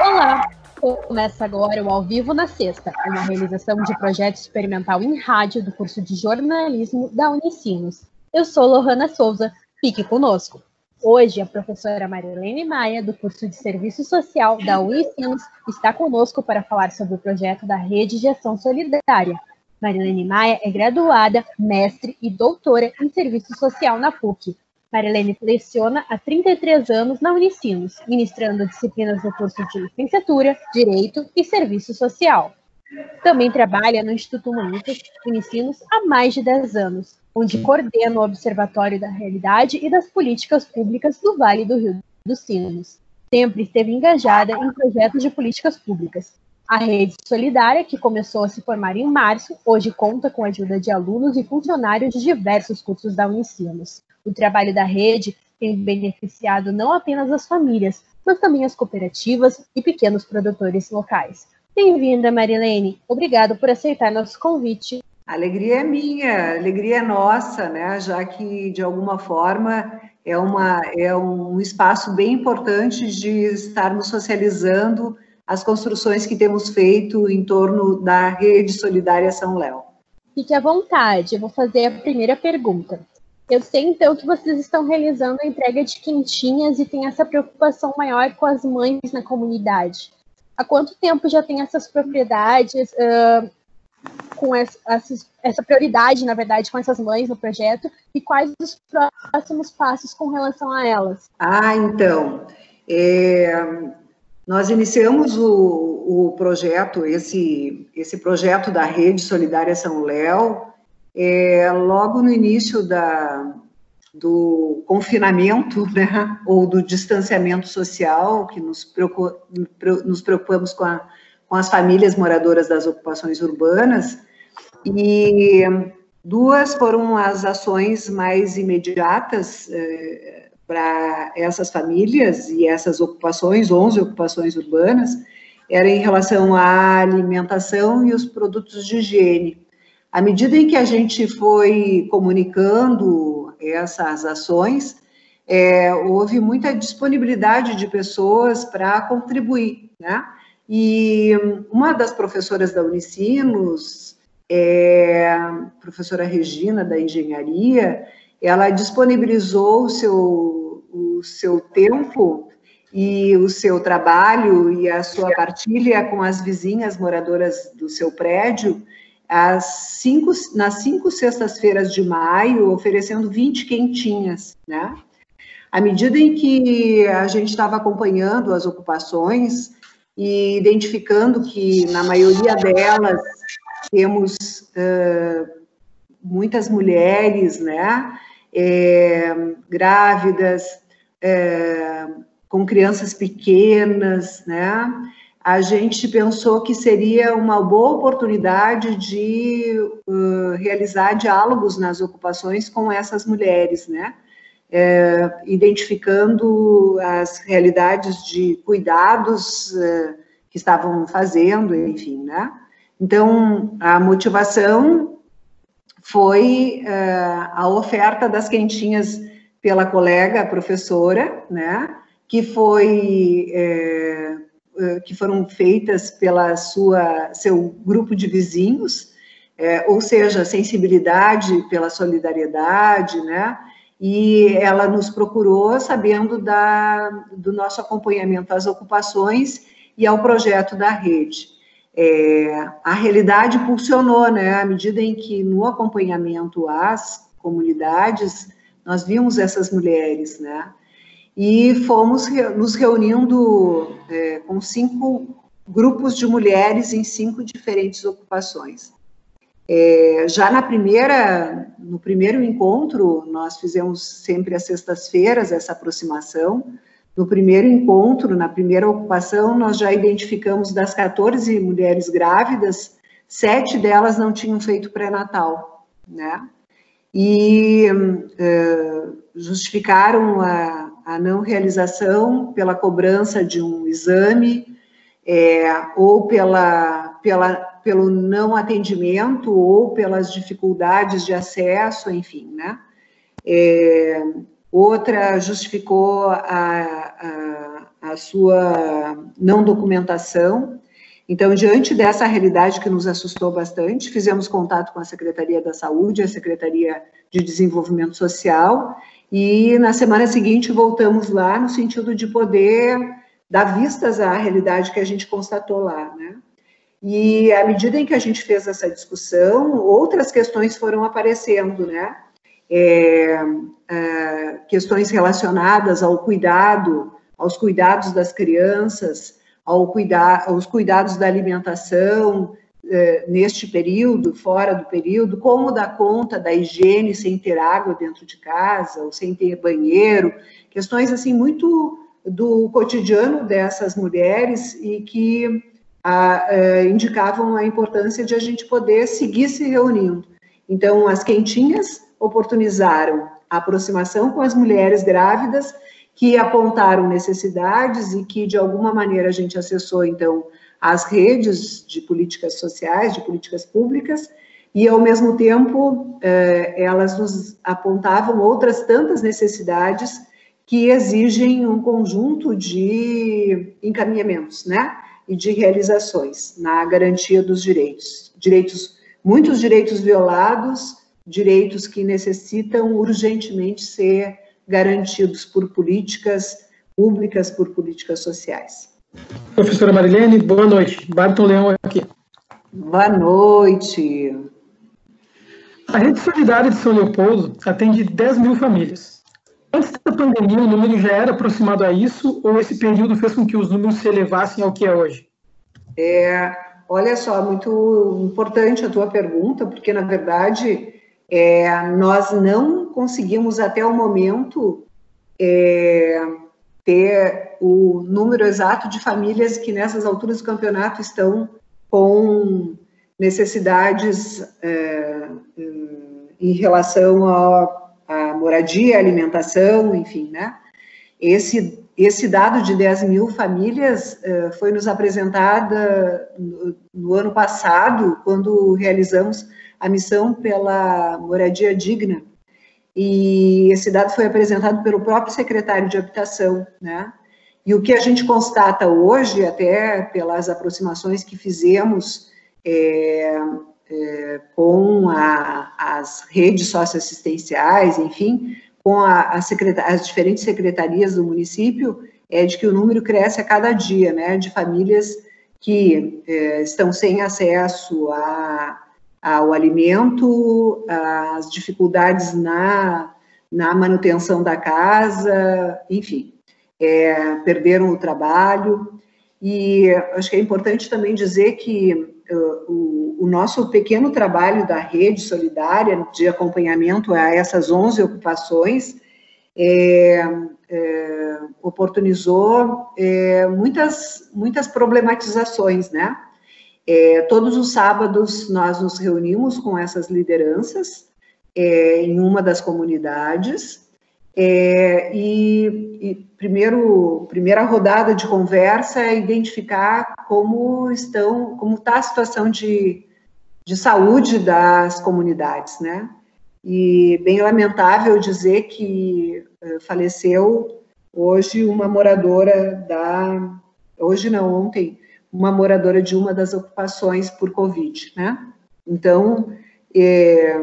Olá! Começa agora o Ao Vivo na Sexta, uma realização de projeto experimental em rádio do curso de jornalismo da Unicinos. Eu sou Lohana Souza, fique conosco. Hoje, a professora Marilene Maia, do curso de Serviço Social da Unicinos, está conosco para falar sobre o projeto da Rede de Ação Solidária. Marilene Maia é graduada, mestre e doutora em Serviço Social na PUC. Marilene leciona há 33 anos na Unicinos, ministrando disciplinas do curso de Licenciatura, Direito e Serviço Social. Também trabalha no Instituto Humanitas Unicinos há mais de 10 anos onde coordena o Observatório da Realidade e das Políticas Públicas do Vale do Rio dos Sinos. Sempre esteve engajada em projetos de políticas públicas. A Rede Solidária, que começou a se formar em março, hoje conta com a ajuda de alunos e funcionários de diversos cursos da Unicinos. O trabalho da rede tem beneficiado não apenas as famílias, mas também as cooperativas e pequenos produtores locais. Bem-vinda, Marilene. Obrigado por aceitar nosso convite a alegria é minha, alegria é nossa, né? Já que de alguma forma é, uma, é um espaço bem importante de estarmos socializando as construções que temos feito em torno da rede solidária São Léo. Fique à vontade, eu vou fazer a primeira pergunta. Eu sei então que vocês estão realizando a entrega de quentinhas e tem essa preocupação maior com as mães na comunidade. Há quanto tempo já tem essas propriedades? Uh, com essa, essa prioridade, na verdade, com essas mães no projeto e quais os próximos passos com relação a elas? Ah, então, é, nós iniciamos o, o projeto, esse, esse projeto da Rede Solidária São Léo, é, logo no início da, do confinamento, né, ou do distanciamento social, que nos, nos preocupamos com a com as famílias moradoras das ocupações urbanas, e duas foram as ações mais imediatas eh, para essas famílias e essas ocupações, 11 ocupações urbanas, era em relação à alimentação e os produtos de higiene. À medida em que a gente foi comunicando essas ações, é, houve muita disponibilidade de pessoas para contribuir, né? E uma das professoras da Unicinos, é, professora Regina, da Engenharia, ela disponibilizou o seu, o seu tempo e o seu trabalho e a sua partilha com as vizinhas moradoras do seu prédio às cinco, nas cinco sextas-feiras de maio, oferecendo 20 quentinhas, né? À medida em que a gente estava acompanhando as ocupações, e identificando que na maioria delas temos uh, muitas mulheres, né, é, grávidas, é, com crianças pequenas, né, a gente pensou que seria uma boa oportunidade de uh, realizar diálogos nas ocupações com essas mulheres, né, é, identificando as realidades de cuidados é, que estavam fazendo, enfim, né? Então, a motivação foi é, a oferta das quentinhas pela colega professora, né? Que foi é, que foram feitas pela sua seu grupo de vizinhos, é, ou seja, sensibilidade pela solidariedade, né? e ela nos procurou sabendo da, do nosso acompanhamento às ocupações e ao projeto da rede. É, a realidade pulsionou, né, à medida em que no acompanhamento às comunidades, nós vimos essas mulheres, né, e fomos nos reunindo é, com cinco grupos de mulheres em cinco diferentes ocupações. É, já na primeira, no primeiro encontro, nós fizemos sempre às sextas-feiras essa aproximação. No primeiro encontro, na primeira ocupação, nós já identificamos das 14 mulheres grávidas, sete delas não tinham feito pré-natal, né? E uh, justificaram a, a, não realização pela cobrança de um exame é, ou pela, pela pelo não atendimento ou pelas dificuldades de acesso, enfim, né? É, outra justificou a, a, a sua não documentação. Então, diante dessa realidade que nos assustou bastante, fizemos contato com a Secretaria da Saúde, a Secretaria de Desenvolvimento Social, e na semana seguinte voltamos lá no sentido de poder dar vistas à realidade que a gente constatou lá, né? E à medida em que a gente fez essa discussão, outras questões foram aparecendo, né? É, é, questões relacionadas ao cuidado, aos cuidados das crianças, ao cuidar, aos cuidados da alimentação é, neste período, fora do período, como dar conta da higiene sem ter água dentro de casa, ou sem ter banheiro, questões assim muito do cotidiano dessas mulheres e que a, a, indicavam a importância de a gente poder seguir se reunindo. Então, as quentinhas oportunizaram a aproximação com as mulheres grávidas que apontaram necessidades e que, de alguma maneira, a gente acessou, então, as redes de políticas sociais, de políticas públicas, e, ao mesmo tempo, eh, elas nos apontavam outras tantas necessidades que exigem um conjunto de encaminhamentos, né? E de realizações na garantia dos direitos. Direitos, muitos direitos violados, direitos que necessitam urgentemente ser garantidos por políticas públicas, por políticas sociais. Professora Marilene, boa noite. Barton Leão aqui. Boa noite. A Rede Solidária de São Leopoldo atende 10 mil famílias Antes da pandemia, o número já era aproximado a isso, ou esse período fez com que os números se elevassem ao que é hoje? É, olha só, muito importante a tua pergunta, porque, na verdade, é, nós não conseguimos até o momento é, ter o número exato de famílias que nessas alturas do campeonato estão com necessidades é, em relação a moradia, alimentação, enfim, né? Esse, esse dado de 10 mil famílias uh, foi nos apresentada no, no, ano passado, quando realizamos a missão pela moradia digna. E esse dado foi apresentado pelo próprio secretário de Habitação, né? E o que a gente constata hoje, até pelas aproximações que fizemos é, é, com a, as redes socioassistenciais, enfim, com a, a as diferentes secretarias do município, é de que o número cresce a cada dia, né, de famílias que é, estão sem acesso a, ao alimento, as dificuldades na, na manutenção da casa, enfim, é, perderam o trabalho. E acho que é importante também dizer que o, o, nosso pequeno trabalho da rede solidária de acompanhamento a essas 11 ocupações é, é, oportunizou é, muitas, muitas problematizações, né? É, todos os sábados nós nos reunimos com essas lideranças é, em uma das comunidades é, e, e, primeiro, primeira rodada de conversa é identificar como estão, como está a situação de, de saúde das comunidades, né? E bem lamentável dizer que uh, faleceu hoje uma moradora da, hoje não, ontem, uma moradora de uma das ocupações por Covid, né? Então, é,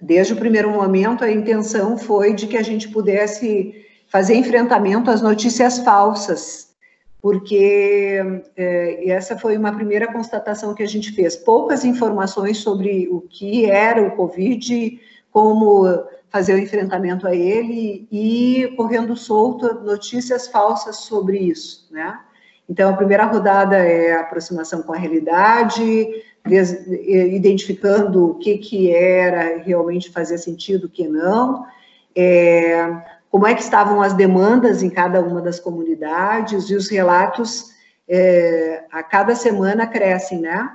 Desde o primeiro momento, a intenção foi de que a gente pudesse fazer enfrentamento às notícias falsas, porque é, essa foi uma primeira constatação que a gente fez. Poucas informações sobre o que era o Covid, como fazer o enfrentamento a ele e correndo solto notícias falsas sobre isso, né? Então, a primeira rodada é aproximação com a realidade, identificando o que, que era realmente fazia sentido, o que não, é, como é que estavam as demandas em cada uma das comunidades, e os relatos é, a cada semana crescem, né?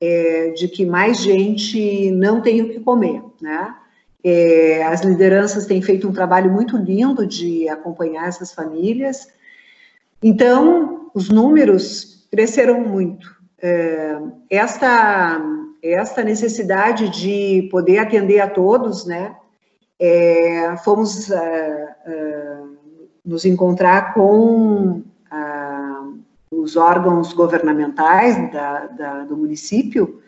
É, de que mais gente não tem o que comer, né? As lideranças têm feito um trabalho muito lindo de acompanhar essas famílias. Então, os números cresceram muito. Esta, esta necessidade de poder atender a todos, né, é, fomos uh, uh, nos encontrar com uh, os órgãos governamentais da, da, do município,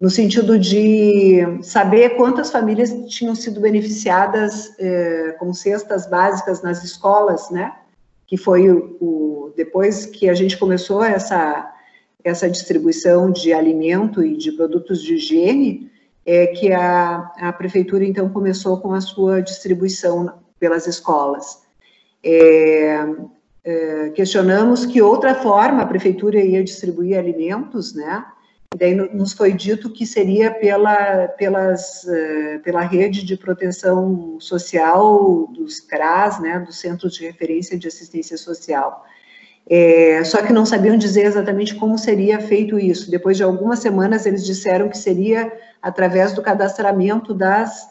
no sentido de saber quantas famílias tinham sido beneficiadas eh, com cestas básicas nas escolas, né? Que foi o, o, depois que a gente começou essa essa distribuição de alimento e de produtos de higiene, é que a, a prefeitura então começou com a sua distribuição pelas escolas. É, é, questionamos que outra forma a prefeitura ia distribuir alimentos, né? E daí nos foi dito que seria pela, pelas, uh, pela rede de proteção social dos CRAS, né, dos Centros de Referência de Assistência Social. É, só que não sabiam dizer exatamente como seria feito isso. Depois de algumas semanas, eles disseram que seria através do cadastramento das,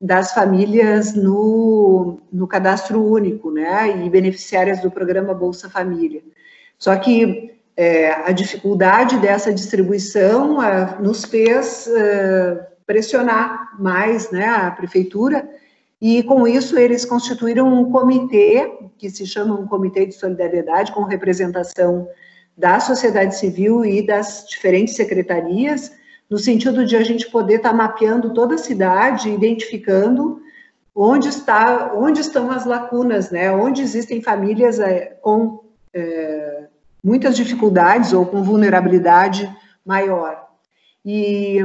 das famílias no, no cadastro único, né, e beneficiárias do programa Bolsa Família. Só que é, a dificuldade dessa distribuição é, nos fez pressionar mais né, a prefeitura e com isso eles constituíram um comitê, que se chama um comitê de solidariedade, com representação da sociedade civil e das diferentes secretarias, no sentido de a gente poder estar tá mapeando toda a cidade, identificando onde, está, onde estão as lacunas, né? onde existem famílias é, com é, muitas dificuldades ou com vulnerabilidade maior. E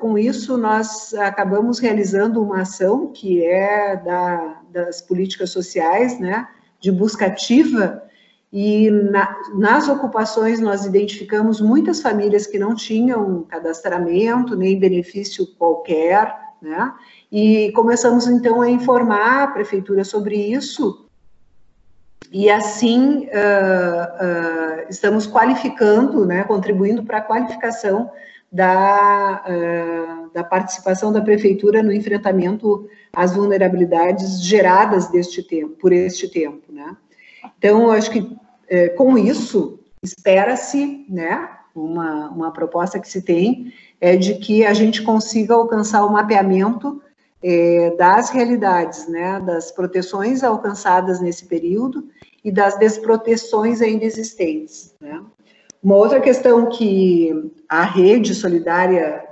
com isso nós acabamos realizando uma ação que é da, das políticas sociais, né, de busca ativa, e na, nas ocupações nós identificamos muitas famílias que não tinham cadastramento, nem benefício qualquer, né, e começamos então a informar a prefeitura sobre isso, e assim uh, uh, estamos qualificando, né, contribuindo para a qualificação da, uh, da participação da prefeitura no enfrentamento às vulnerabilidades geradas deste tempo, por este tempo, né? Então, acho que uh, com isso espera-se, né, uma, uma proposta que se tem é de que a gente consiga alcançar o mapeamento é, das realidades, né, das proteções alcançadas nesse período e das desproteções ainda existentes, né. Uma outra questão que a rede solidária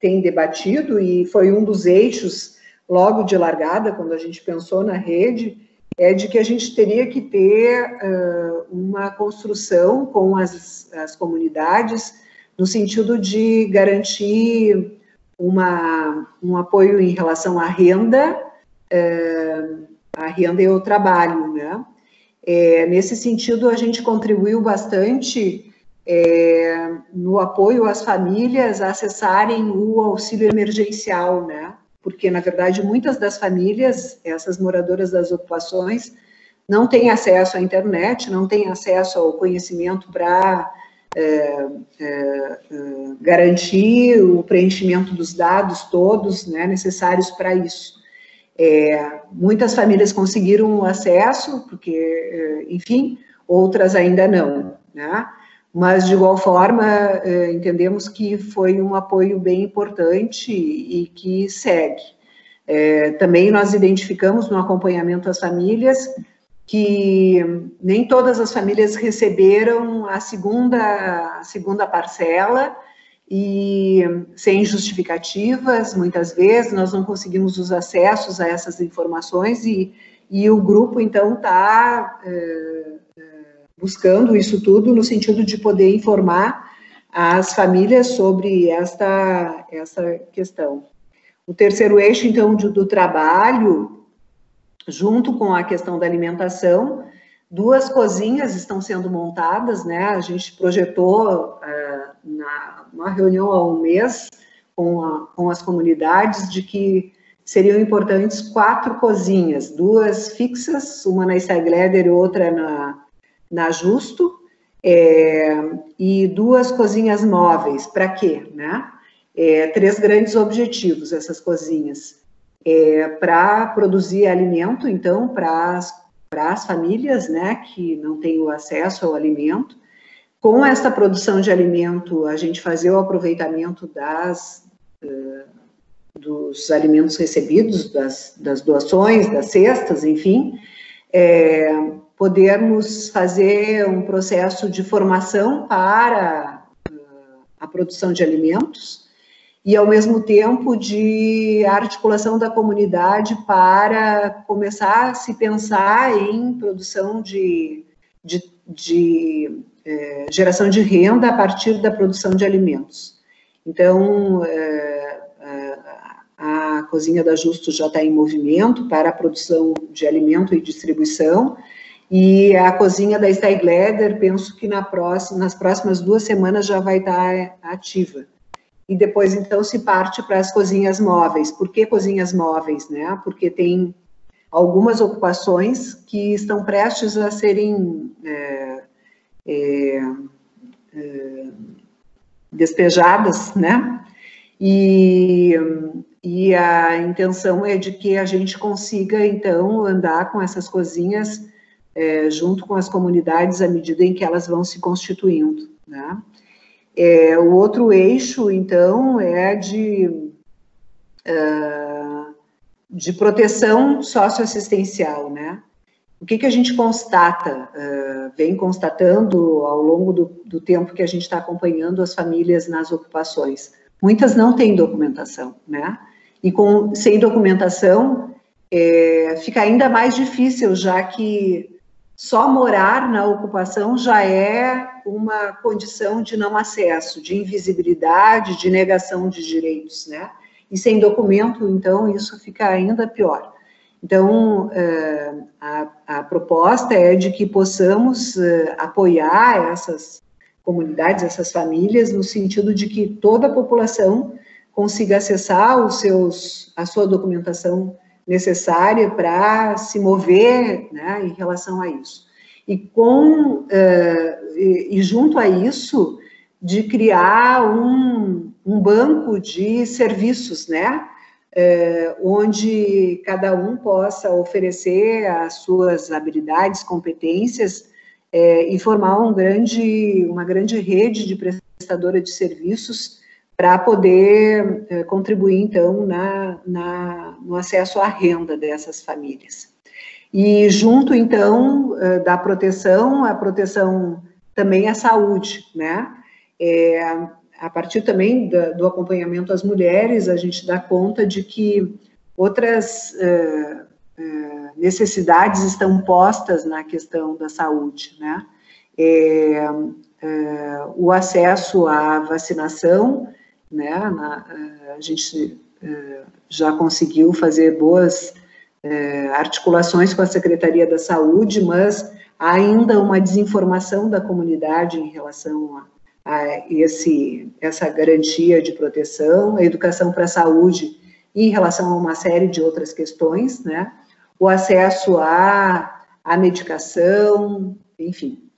tem debatido, e foi um dos eixos logo de largada, quando a gente pensou na rede, é de que a gente teria que ter uh, uma construção com as, as comunidades, no sentido de garantir uma, um apoio em relação à renda, uh, a renda e o trabalho, né? É, nesse sentido, a gente contribuiu bastante é, no apoio às famílias a acessarem o auxílio emergencial, né? Porque, na verdade, muitas das famílias, essas moradoras das ocupações, não têm acesso à internet, não têm acesso ao conhecimento para é, é, é, garantir o preenchimento dos dados todos né, necessários para isso. É, muitas famílias conseguiram acesso, porque, é, enfim, outras ainda não, né? Mas, de igual forma, é, entendemos que foi um apoio bem importante e que segue. É, também nós identificamos no acompanhamento às famílias que nem todas as famílias receberam a segunda, a segunda parcela, e sem justificativas, muitas vezes, nós não conseguimos os acessos a essas informações e, e o grupo, então, está é, é, buscando isso tudo no sentido de poder informar as famílias sobre esta, essa questão. O terceiro eixo, então, do, do trabalho, junto com a questão da alimentação, Duas cozinhas estão sendo montadas, né? A gente projetou uh, na uma reunião há um mês com, a, com as comunidades de que seriam importantes quatro cozinhas, duas fixas, uma na Steigleder e outra na, na Justo, é, e duas cozinhas móveis. Para quê? Né? É, três grandes objetivos essas cozinhas. É, para produzir alimento, então, para as famílias, né, que não têm o acesso ao alimento. Com esta produção de alimento, a gente fazer o aproveitamento das, dos alimentos recebidos, das, das, doações, das cestas, enfim, é, podermos fazer um processo de formação para uh, a produção de alimentos e, ao mesmo tempo, de articulação da comunidade para começar a se pensar em produção de, de, de é, geração de renda a partir da produção de alimentos. Então, é, a, a Cozinha da Justo já está em movimento para a produção de alimento e distribuição, e a cozinha da Steigleder, penso que na próxima, nas próximas duas semanas já vai estar ativa e depois então se parte para as cozinhas móveis. Por que cozinhas móveis, né? Porque tem algumas ocupações que estão prestes a serem é, é, é, despejadas, né? E, e a intenção é de que a gente consiga então andar com essas cozinhas é, junto com as comunidades à medida em que elas vão se constituindo, né? É, o outro eixo, então, é de, uh, de proteção socioassistencial, né? O que, que a gente constata, uh, vem constatando ao longo do, do tempo que a gente está acompanhando as famílias nas ocupações? Muitas não têm documentação, né? E com, sem documentação, é, fica ainda mais difícil, já que só morar na ocupação já é uma condição de não acesso, de invisibilidade, de negação de direitos, né? E sem documento, então, isso fica ainda pior. Então, eh, a, a proposta é de que possamos eh, apoiar essas comunidades, essas famílias, no sentido de que toda a população consiga acessar os seus, a sua documentação necessária para se mover né, em relação a isso. E, com, uh, e, e, junto a isso, de criar um, um banco de serviços, né? Uh, onde cada um possa oferecer as suas habilidades, competências uh, e formar um grande, uma grande rede de prestadora de serviços para poder eh, contribuir, então, na, na, no acesso à renda dessas famílias. E junto, então, da proteção, a proteção também à saúde, né? É, a partir também do, do, acompanhamento às mulheres, a gente dá conta de que outras uh, uh, necessidades estão postas na questão da saúde, né? É, uh, o acesso à vacinação, né? Na, eh, a gente eh, já conseguiu fazer boas eh, articulações com a Secretaria da Saúde, mas há ainda uma desinformação da comunidade em relação a, a esse, essa garantia de proteção, a educação para a saúde em relação a uma série de outras questões, né? O acesso à, à medicação, enfim,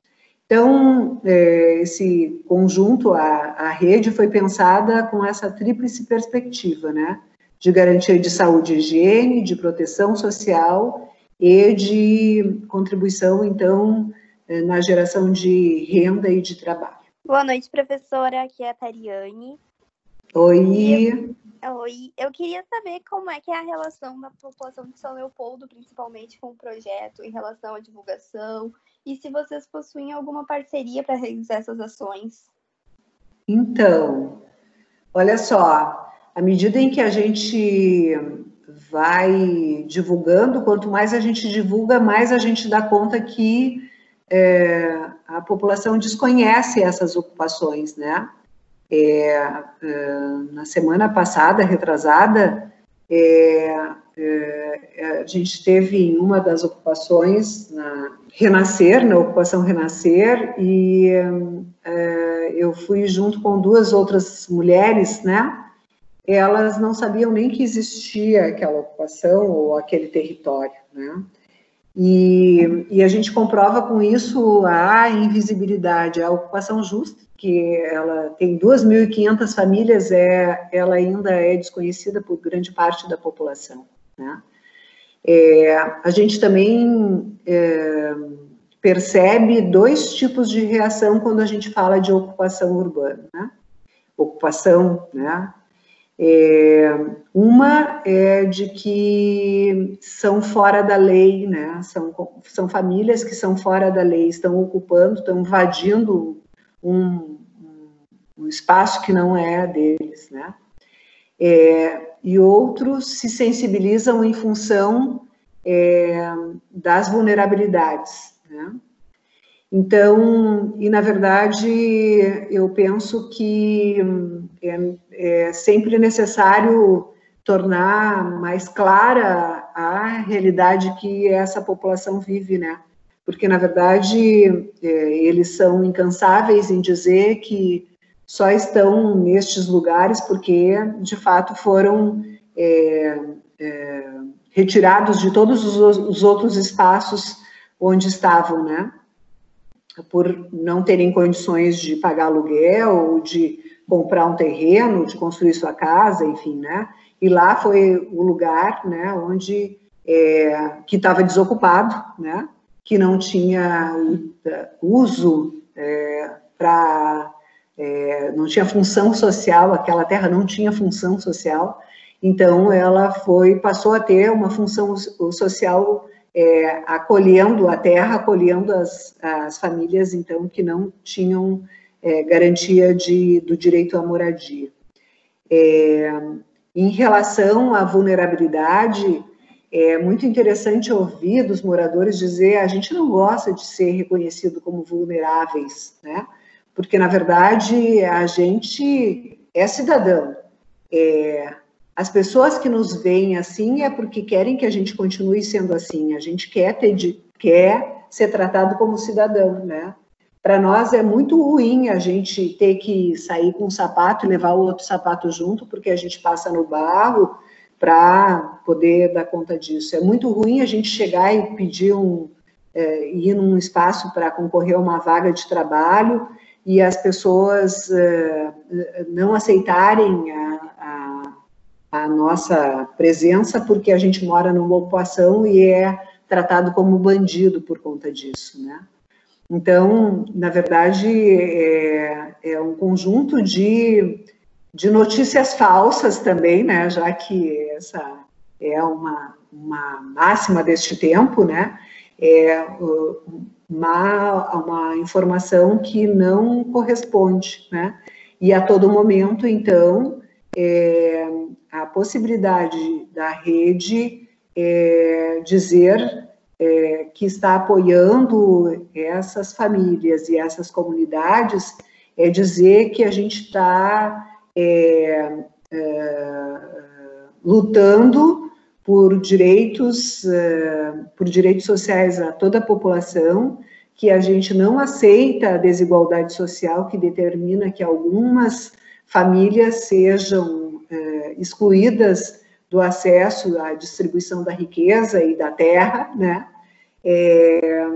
então, é, esse conjunto, a, a rede foi pensada com essa tríplice perspectiva, né? De garantia de saúde e higiene, de proteção social e de contribuição, então, é, na geração de renda e de trabalho. Boa noite, professora. Aqui é a Tariane. Oi. Eu, oi. Eu queria saber como é que é a relação da população de São Leopoldo, principalmente com o projeto, em relação à divulgação e se vocês possuem alguma parceria para realizar essas ações. Então, olha só, à medida em que a gente vai divulgando, quanto mais a gente divulga, mais a gente dá conta que é, a população desconhece essas ocupações, né? É, é, na semana passada, retrasada, é, é, a gente teve em uma das ocupações, na Renascer, na ocupação Renascer, e é, eu fui junto com duas outras mulheres, né? Elas não sabiam nem que existia aquela ocupação ou aquele território, né? E, e, a gente comprova com isso a invisibilidade, a ocupação justa, que ela tem 2.500 famílias, é, ela ainda é desconhecida por grande parte da população. Né? É, a gente também é, percebe dois tipos de reação quando a gente fala de ocupação urbana. Né? Ocupação, né? É, uma é de que são fora da lei, né? São, são famílias que são fora da lei, estão ocupando, estão invadindo um, um espaço que não é deles, né? É, e outros se sensibilizam em função é, das vulnerabilidades, né? Então, e na verdade, eu penso que é, é sempre necessário tornar mais clara a realidade que essa população vive, né? Porque, na verdade, é, eles são incansáveis em dizer que só estão nestes lugares porque, de fato, foram é, é, retirados de todos os, os outros espaços onde estavam, né? por não terem condições de pagar aluguel, ou de comprar um terreno, de construir sua casa, enfim, né? E lá foi o lugar, né, onde é, que estava desocupado, né? Que não tinha uso é, para, é, não tinha função social, aquela terra não tinha função social. Então ela foi passou a ter uma função social é, acolhendo a terra, acolhendo as, as famílias, então, que não tinham é, garantia de, do direito à moradia. É, em relação à vulnerabilidade, é muito interessante ouvir dos moradores dizer a gente não gosta de ser reconhecido como vulneráveis, né? Porque, na verdade, a gente é cidadão. É, as pessoas que nos veem assim é porque querem que a gente continue sendo assim. A gente quer ter quer ser tratado como cidadão, né? Para nós é muito ruim a gente ter que sair com um sapato e levar o outro sapato junto, porque a gente passa no barro para poder dar conta disso. É muito ruim a gente chegar e pedir um é, ir num espaço para concorrer a uma vaga de trabalho e as pessoas é, não aceitarem a, a nossa presença, porque a gente mora numa ocupação e é tratado como bandido por conta disso, né? Então, na verdade, é, é um conjunto de, de notícias falsas também, né? Já que essa é uma, uma máxima deste tempo, né? É uma, uma informação que não corresponde, né? E a todo momento, então, é, a possibilidade da rede é, dizer é, que está apoiando essas famílias e essas comunidades é dizer que a gente está é, é, lutando por direitos, é, por direitos sociais a toda a população, que a gente não aceita a desigualdade social que determina que algumas famílias sejam é, excluídas do acesso à distribuição da riqueza e da terra, né? É,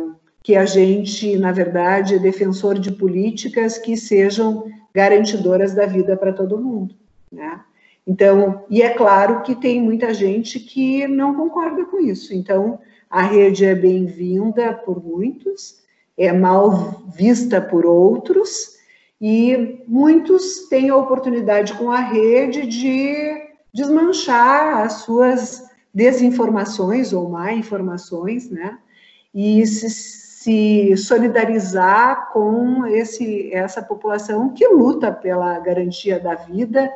que a gente, na verdade, é defensor de políticas que sejam garantidoras da vida para todo mundo, né? Então, e é claro que tem muita gente que não concorda com isso. Então, a rede é bem-vinda por muitos, é mal vista por outros, e muitos têm a oportunidade com a rede de desmanchar as suas desinformações ou má informações, né? E se, se solidarizar com esse, essa população que luta pela garantia da vida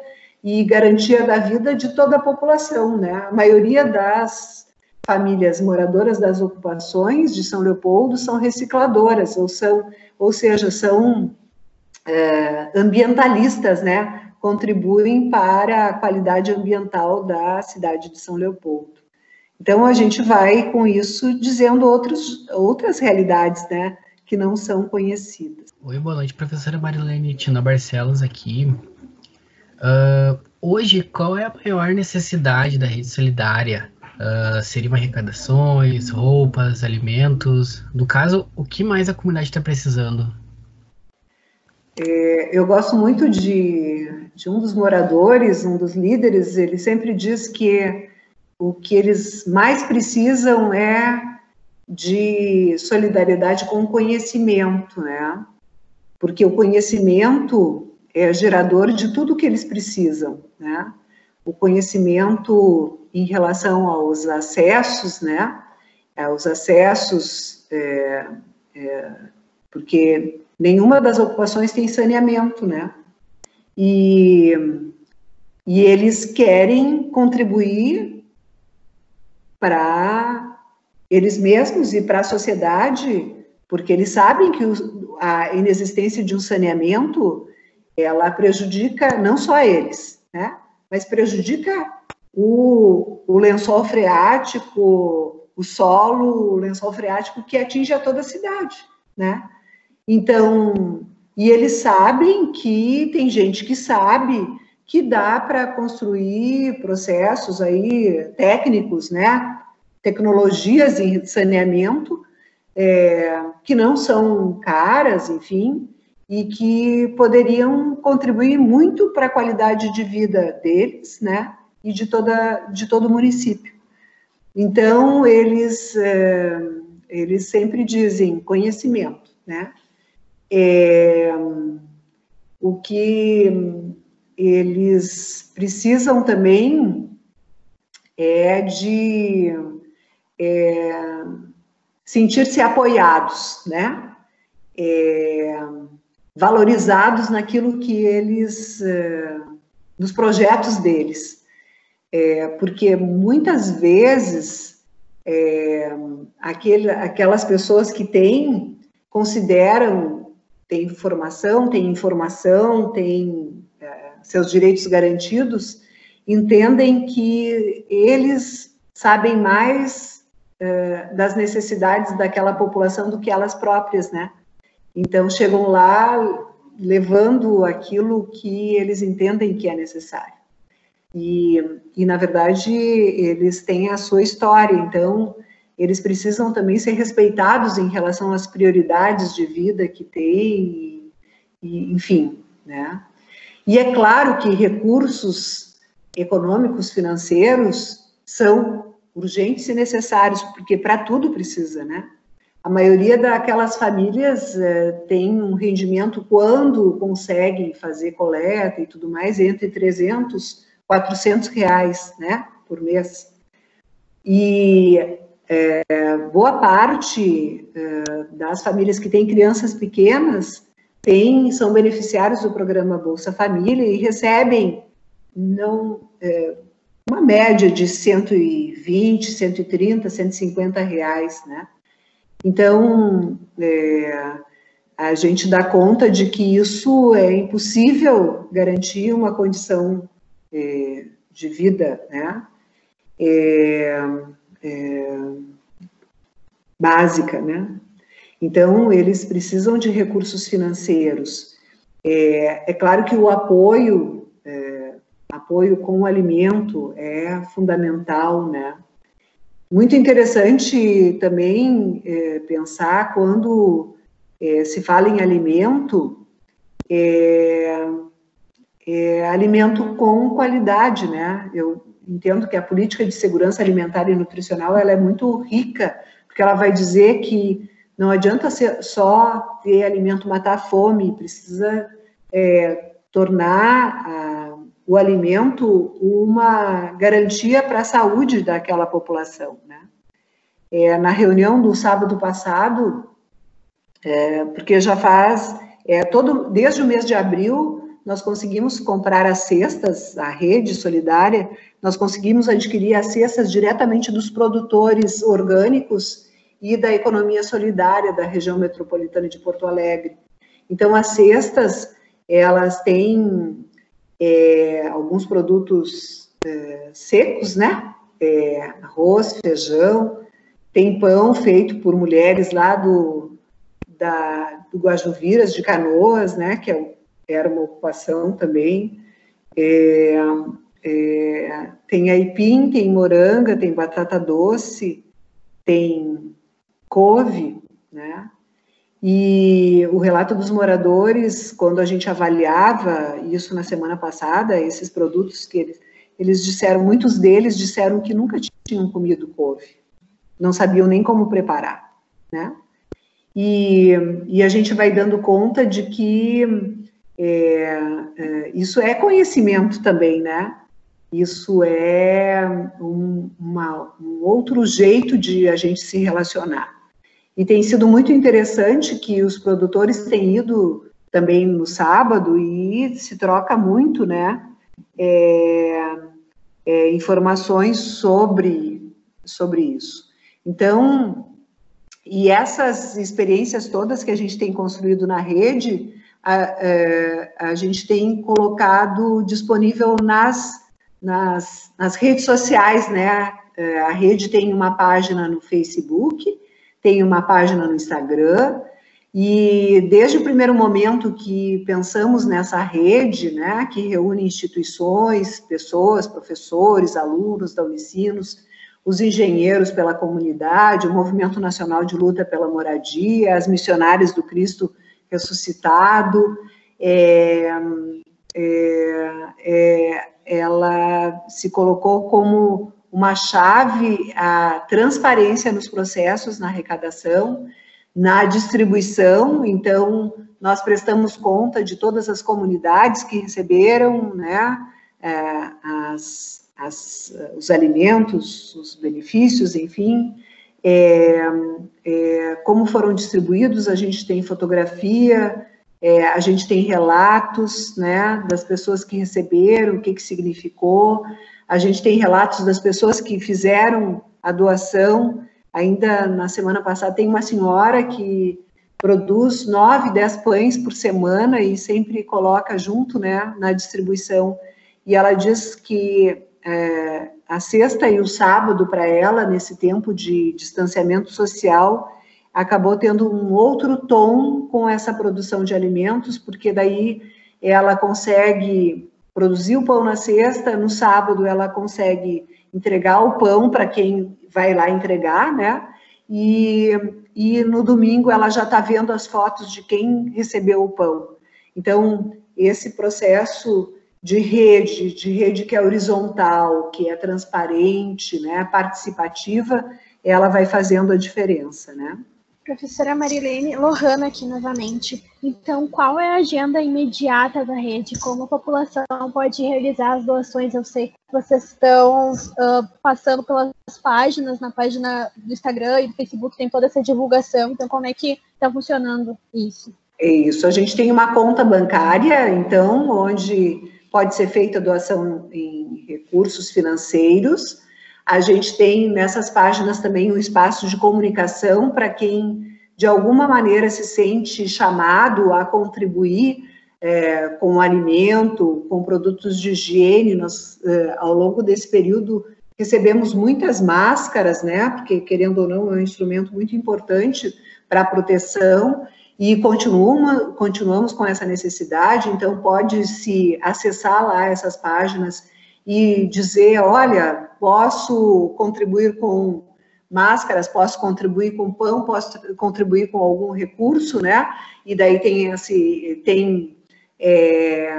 e garantia da vida de toda a população, né? A maioria das famílias moradoras das ocupações de São Leopoldo são recicladoras, ou são, ou seja, são é, ambientalistas, né, contribuem para a qualidade ambiental da cidade de São Leopoldo. Então a gente vai com isso dizendo outros, outras realidades, né, que não são conhecidas. Oi, boa noite, professora Marilene Tina Barcelos aqui. Uh, hoje, qual é a maior necessidade da rede solidária? Uh, seriam arrecadações, roupas, alimentos? No caso, o que mais a comunidade está precisando? É, eu gosto muito de, de um dos moradores, um dos líderes, ele sempre diz que o que eles mais precisam é de solidariedade com o conhecimento, né? Porque o conhecimento é gerador de tudo que eles precisam, né? o conhecimento em relação aos acessos, né? Os acessos, é, é, porque nenhuma das ocupações tem saneamento, né? E, e eles querem contribuir para eles mesmos e para a sociedade, porque eles sabem que a inexistência de um saneamento ela prejudica não só eles, né? Mas prejudica o, o lençol freático, o solo, o lençol freático que atinge a toda a cidade, né? Então, e eles sabem que tem gente que sabe que dá para construir processos aí técnicos, né? Tecnologias de saneamento é, que não são caras, enfim, e que poderiam contribuir muito para a qualidade de vida deles, né, e de, toda, de todo o município. Então, eles, é, eles sempre dizem conhecimento, né, é, o que eles precisam também é de é, sentir-se apoiados, né, é, valorizados naquilo que eles, é, nos projetos deles, é, porque muitas vezes é, aquele, aquelas pessoas que têm consideram têm formação, têm informação, têm é, seus direitos garantidos, entendem que eles sabem mais é, das necessidades daquela população do que elas próprias, né? Então, chegam lá levando aquilo que eles entendem que é necessário. E, e, na verdade, eles têm a sua história, então, eles precisam também ser respeitados em relação às prioridades de vida que têm, e, enfim, né? E é claro que recursos econômicos, financeiros, são urgentes e necessários, porque para tudo precisa, né? A maioria daquelas famílias é, tem um rendimento, quando conseguem fazer coleta e tudo mais, entre 300 400 reais, né, por mês. E é, boa parte é, das famílias que têm crianças pequenas tem, são beneficiários do programa Bolsa Família e recebem não, é, uma média de 120, 130, 150 reais, né? Então, é, a gente dá conta de que isso é impossível garantir uma condição de vida, né? É, básica, né? Então, eles precisam de recursos financeiros. É, é claro que o apoio, é, apoio com o alimento é fundamental, né? Muito interessante também é, pensar quando é, se fala em alimento, é, é, alimento com qualidade, né? Eu entendo que a política de segurança alimentar e nutricional ela é muito rica, porque ela vai dizer que não adianta ser, só ter alimento matar a fome, precisa é, tornar a, o alimento uma garantia para a saúde daquela população. Né? É, na reunião do sábado passado, é, porque já faz é, todo desde o mês de abril nós conseguimos comprar as cestas, a rede solidária, nós conseguimos adquirir as cestas diretamente dos produtores orgânicos e da economia solidária da região metropolitana de Porto Alegre. Então, as cestas, elas têm é, alguns produtos é, secos, né? É, arroz, feijão, tem pão feito por mulheres lá do, da, do Guajuviras, de Canoas, né? Que é, era uma ocupação também. É, é, tem aipim, tem moranga, tem batata doce, tem couve, né? E o relato dos moradores, quando a gente avaliava isso na semana passada, esses produtos que eles, eles disseram, muitos deles disseram que nunca tinham comido couve, não sabiam nem como preparar, né? E, e a gente vai dando conta de que é, é, isso é conhecimento também, né? Isso é um, uma, um outro jeito de a gente se relacionar. E tem sido muito interessante que os produtores têm ido também no sábado e se troca muito, né? É, é, informações sobre, sobre isso. Então, e essas experiências todas que a gente tem construído na rede, a, é, a gente tem colocado disponível nas, nas, nas redes sociais, né? É, a rede tem uma página no Facebook, tem uma página no Instagram, e desde o primeiro momento que pensamos nessa rede, né, que reúne instituições, pessoas, professores, alunos da Unicinos, os engenheiros pela comunidade, o Movimento Nacional de Luta pela Moradia, as missionárias do Cristo ressuscitado, é, é, é, ela se colocou como uma chave a transparência nos processos na arrecadação, na distribuição, então nós prestamos conta de todas as comunidades que receberam né, é, as, as, os alimentos, os benefícios, enfim, é, é, como foram distribuídos, a gente tem fotografia, é, a gente tem relatos né, das pessoas que receberam, o que, que significou, a gente tem relatos das pessoas que fizeram a doação, Ainda na semana passada tem uma senhora que produz nove, dez pães por semana e sempre coloca junto, né, na distribuição. E ela diz que é, a sexta e o sábado para ela, nesse tempo de distanciamento social, acabou tendo um outro tom com essa produção de alimentos, porque daí ela consegue produzir o pão na sexta, no sábado ela consegue entregar o pão para quem vai lá entregar, né? E, e no domingo ela já está vendo as fotos de quem recebeu o pão. Então, esse processo de rede, de rede que é horizontal, que é transparente, né, participativa, ela vai fazendo a diferença, né? Professora Marilene Lohana aqui novamente. Então, qual é a agenda imediata da rede? Como a população pode realizar as doações? Eu sei que vocês estão uh, passando pelas páginas, na página do Instagram e do Facebook tem toda essa divulgação. Então, como é que está funcionando isso? É isso. A gente tem uma conta bancária, então, onde pode ser feita doação em recursos financeiros a gente tem nessas páginas também um espaço de comunicação para quem, de alguma maneira, se sente chamado a contribuir é, com alimento, com produtos de higiene. Nós, é, ao longo desse período, recebemos muitas máscaras, né? Porque, querendo ou não, é um instrumento muito importante para a proteção e continuamos, continuamos com essa necessidade, então pode se acessar lá essas páginas e dizer, olha, posso contribuir com máscaras, posso contribuir com pão, posso contribuir com algum recurso, né? E daí tem esse, tem é,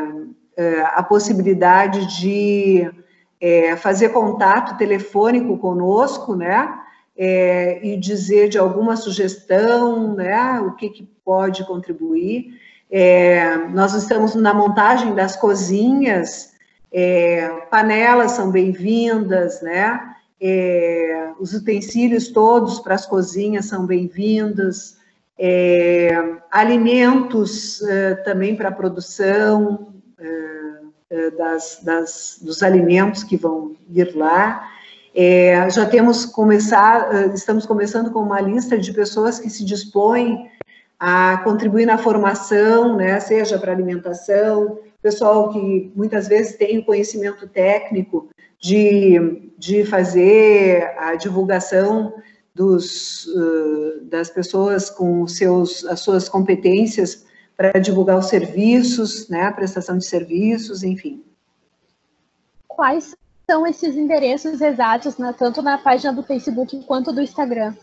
é, a possibilidade de é, fazer contato telefônico conosco, né? É, e dizer de alguma sugestão, né? O que, que pode contribuir. É, nós estamos na montagem das cozinhas é, panelas são bem-vindas, né? É, os utensílios todos para as cozinhas são bem-vindos, é, alimentos é, também para a produção é, das, das, dos alimentos que vão vir lá. Já temos começar, estamos começando com uma lista de pessoas que se dispõem a contribuir na formação, né, seja para alimentação, pessoal que muitas vezes tem conhecimento técnico de, de fazer a divulgação dos, uh, das pessoas com seus, as suas competências para divulgar os serviços, né, a prestação de serviços, enfim. Quais são esses endereços exatos, né, tanto na página do Facebook quanto do Instagram?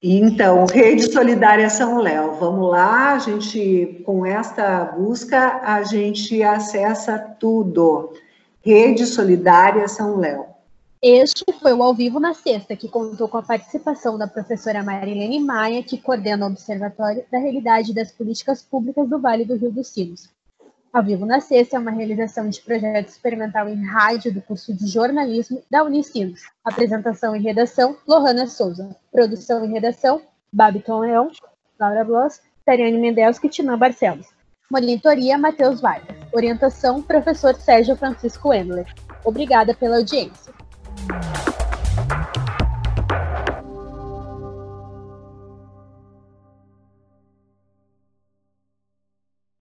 Então, Rede Solidária São Léo, vamos lá, a gente, com esta busca, a gente acessa tudo. Rede Solidária São Léo. Este foi o Ao Vivo na Sexta, que contou com a participação da professora Marilene Maia, que coordena o Observatório da Realidade das Políticas Públicas do Vale do Rio dos Sinos. Ao Vivo na Sexta é uma realização de projeto experimental em rádio do curso de jornalismo da Unicinos. Apresentação e redação, Lohana Souza. Produção e redação, Babiton Leão, Laura Bloss, Tariane Mendelski e Tinã Barcelos. Monitoria, Matheus Vargas. Orientação, professor Sérgio Francisco Endler. Obrigada pela audiência.